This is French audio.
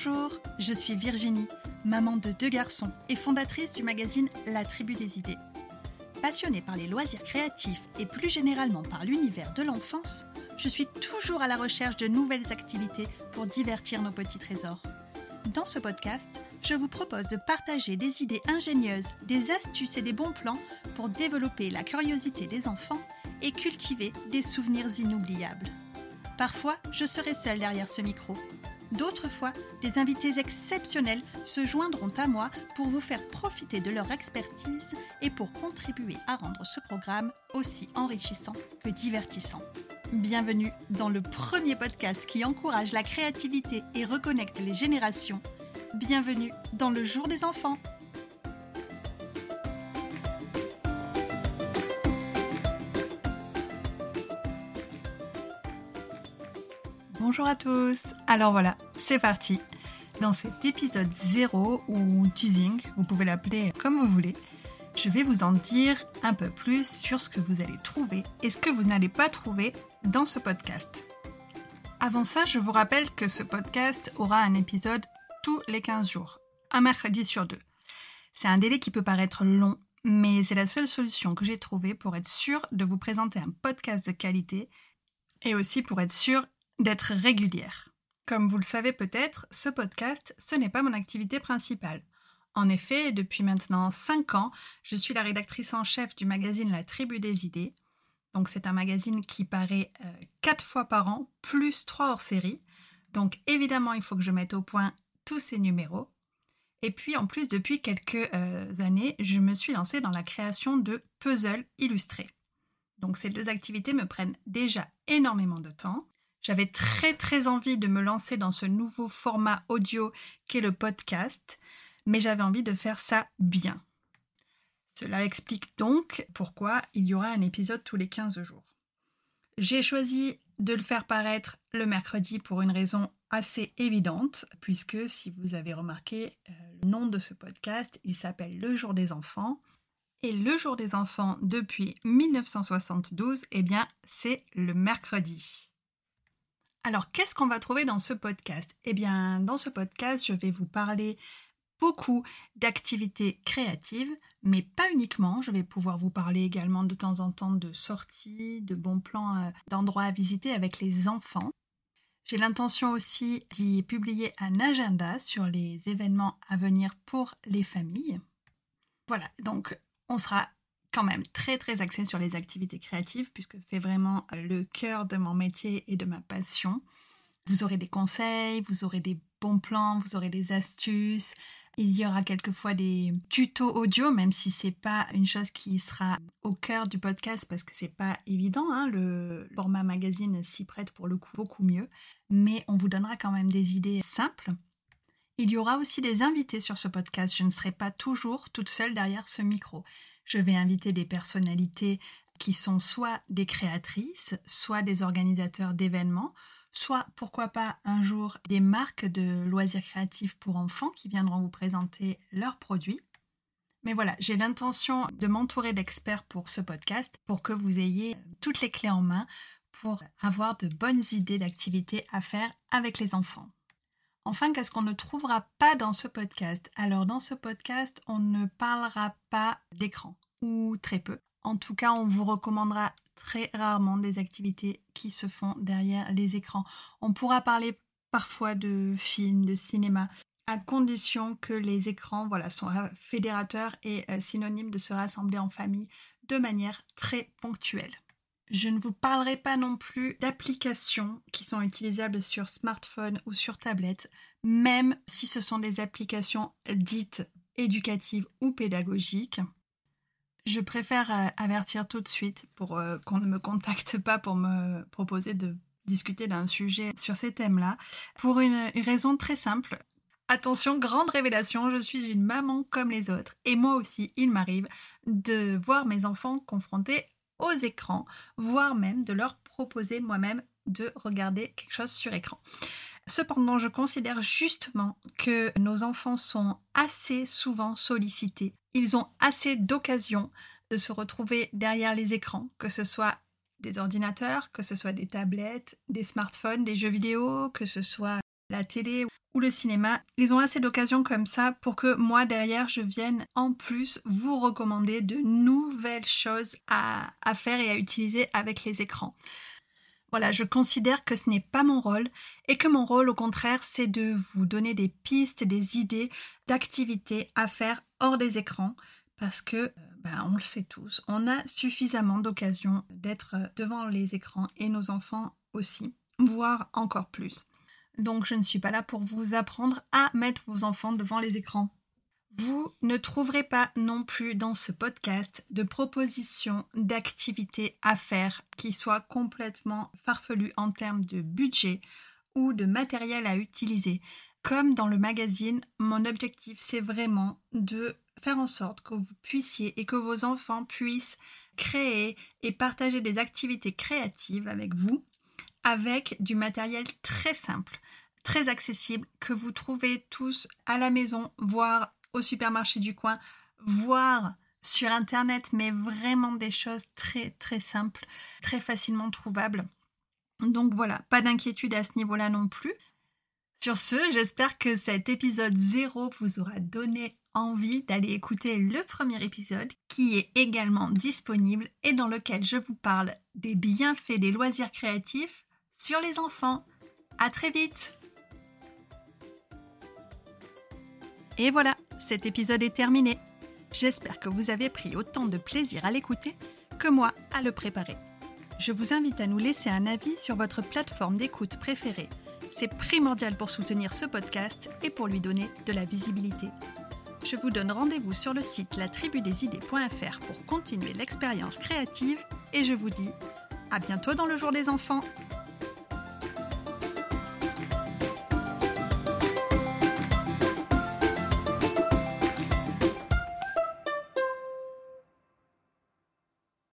Bonjour, je suis Virginie, maman de deux garçons et fondatrice du magazine La Tribu des idées. Passionnée par les loisirs créatifs et plus généralement par l'univers de l'enfance, je suis toujours à la recherche de nouvelles activités pour divertir nos petits trésors. Dans ce podcast, je vous propose de partager des idées ingénieuses, des astuces et des bons plans pour développer la curiosité des enfants et cultiver des souvenirs inoubliables. Parfois, je serai seule derrière ce micro, D'autres fois, des invités exceptionnels se joindront à moi pour vous faire profiter de leur expertise et pour contribuer à rendre ce programme aussi enrichissant que divertissant. Bienvenue dans le premier podcast qui encourage la créativité et reconnecte les générations. Bienvenue dans le jour des enfants. Bonjour à tous. Alors voilà, c'est parti. Dans cet épisode 0 ou teasing, vous pouvez l'appeler comme vous voulez, je vais vous en dire un peu plus sur ce que vous allez trouver et ce que vous n'allez pas trouver dans ce podcast. Avant ça, je vous rappelle que ce podcast aura un épisode tous les 15 jours, un mercredi sur deux. C'est un délai qui peut paraître long, mais c'est la seule solution que j'ai trouvée pour être sûr de vous présenter un podcast de qualité et aussi pour être sûr d'être régulière. Comme vous le savez peut-être, ce podcast, ce n'est pas mon activité principale. En effet, depuis maintenant 5 ans, je suis la rédactrice en chef du magazine La Tribu des idées. Donc c'est un magazine qui paraît 4 euh, fois par an, plus 3 hors série. Donc évidemment, il faut que je mette au point tous ces numéros. Et puis en plus, depuis quelques euh, années, je me suis lancée dans la création de puzzles illustrés. Donc ces deux activités me prennent déjà énormément de temps. J'avais très très envie de me lancer dans ce nouveau format audio qu'est le podcast, mais j'avais envie de faire ça bien. Cela explique donc pourquoi il y aura un épisode tous les 15 jours. J'ai choisi de le faire paraître le mercredi pour une raison assez évidente, puisque si vous avez remarqué euh, le nom de ce podcast, il s'appelle Le jour des enfants. Et le jour des enfants depuis 1972, eh bien, c'est le mercredi. Alors, qu'est-ce qu'on va trouver dans ce podcast? Eh bien, dans ce podcast, je vais vous parler beaucoup d'activités créatives, mais pas uniquement. Je vais pouvoir vous parler également de temps en temps de sorties, de bons plans euh, d'endroits à visiter avec les enfants. J'ai l'intention aussi d'y publier un agenda sur les événements à venir pour les familles. Voilà, donc on sera quand même très très axé sur les activités créatives puisque c'est vraiment euh, le cœur de mon métier et de ma passion. Vous aurez des conseils, vous aurez des bons plans, vous aurez des astuces. Il y aura quelquefois des tutos audio, même si c'est pas une chose qui sera au cœur du podcast parce que c'est pas évident. Hein. le format magazine s'y prête pour le coup beaucoup mieux, mais on vous donnera quand même des idées simples. Il y aura aussi des invités sur ce podcast. Je ne serai pas toujours toute seule derrière ce micro. Je vais inviter des personnalités qui sont soit des créatrices, soit des organisateurs d'événements, soit pourquoi pas un jour des marques de loisirs créatifs pour enfants qui viendront vous présenter leurs produits. Mais voilà, j'ai l'intention de m'entourer d'experts pour ce podcast pour que vous ayez toutes les clés en main pour avoir de bonnes idées d'activités à faire avec les enfants. Enfin, qu'est-ce qu'on ne trouvera pas dans ce podcast? Alors dans ce podcast, on ne parlera pas d'écran, ou très peu. En tout cas, on vous recommandera très rarement des activités qui se font derrière les écrans. On pourra parler parfois de films, de cinéma, à condition que les écrans voilà, sont fédérateurs et euh, synonymes de se rassembler en famille de manière très ponctuelle. Je ne vous parlerai pas non plus d'applications qui sont utilisables sur smartphone ou sur tablette, même si ce sont des applications dites éducatives ou pédagogiques. Je préfère euh, avertir tout de suite pour euh, qu'on ne me contacte pas pour me proposer de discuter d'un sujet sur ces thèmes-là, pour une raison très simple. Attention, grande révélation, je suis une maman comme les autres, et moi aussi, il m'arrive de voir mes enfants confrontés aux écrans, voire même de leur proposer moi-même de regarder quelque chose sur écran. Cependant, je considère justement que nos enfants sont assez souvent sollicités. Ils ont assez d'occasions de se retrouver derrière les écrans, que ce soit des ordinateurs, que ce soit des tablettes, des smartphones, des jeux vidéo, que ce soit la télé ou le cinéma, ils ont assez d'occasions comme ça pour que moi derrière je vienne en plus vous recommander de nouvelles choses à, faire et à utiliser avec les écrans. Voilà, je considère que ce n'est pas mon rôle et que mon rôle au contraire c'est de vous donner des pistes, des idées d'activités à faire hors des écrans parce que euh, ben, on le sait tous, on a suffisamment d'occasions d'être devant les écrans et nos enfants aussi, voire encore plus. Donc je ne suis pas là pour vous apprendre à mettre vos enfants devant les écrans. Vous ne trouverez pas non plus dans ce podcast de propositions d'activités à faire qui soient complètement farfelues en termes de budget ou de matériel à utiliser. Comme dans le magazine, mon objectif c'est vraiment de faire en sorte que vous puissiez et que vos enfants puissent créer et partager des activités créatives avec vous avec du matériel très simple, très accessible, que vous trouvez tous à la maison, voire au supermarché du coin, voire sur Internet, mais vraiment des choses très très simples, très facilement trouvables. Donc voilà, pas d'inquiétude à ce niveau-là non plus. Sur ce, j'espère que cet épisode 0 vous aura donné envie d'aller écouter le premier épisode qui est également disponible et dans lequel je vous parle des bienfaits des loisirs créatifs sur les enfants. À très vite Et voilà, cet épisode est terminé. J'espère que vous avez pris autant de plaisir à l'écouter que moi à le préparer. Je vous invite à nous laisser un avis sur votre plateforme d'écoute préférée. C'est primordial pour soutenir ce podcast et pour lui donner de la visibilité. Je vous donne rendez-vous sur le site latribudesidées.fr pour continuer l'expérience créative et je vous dis à bientôt dans le jour des enfants.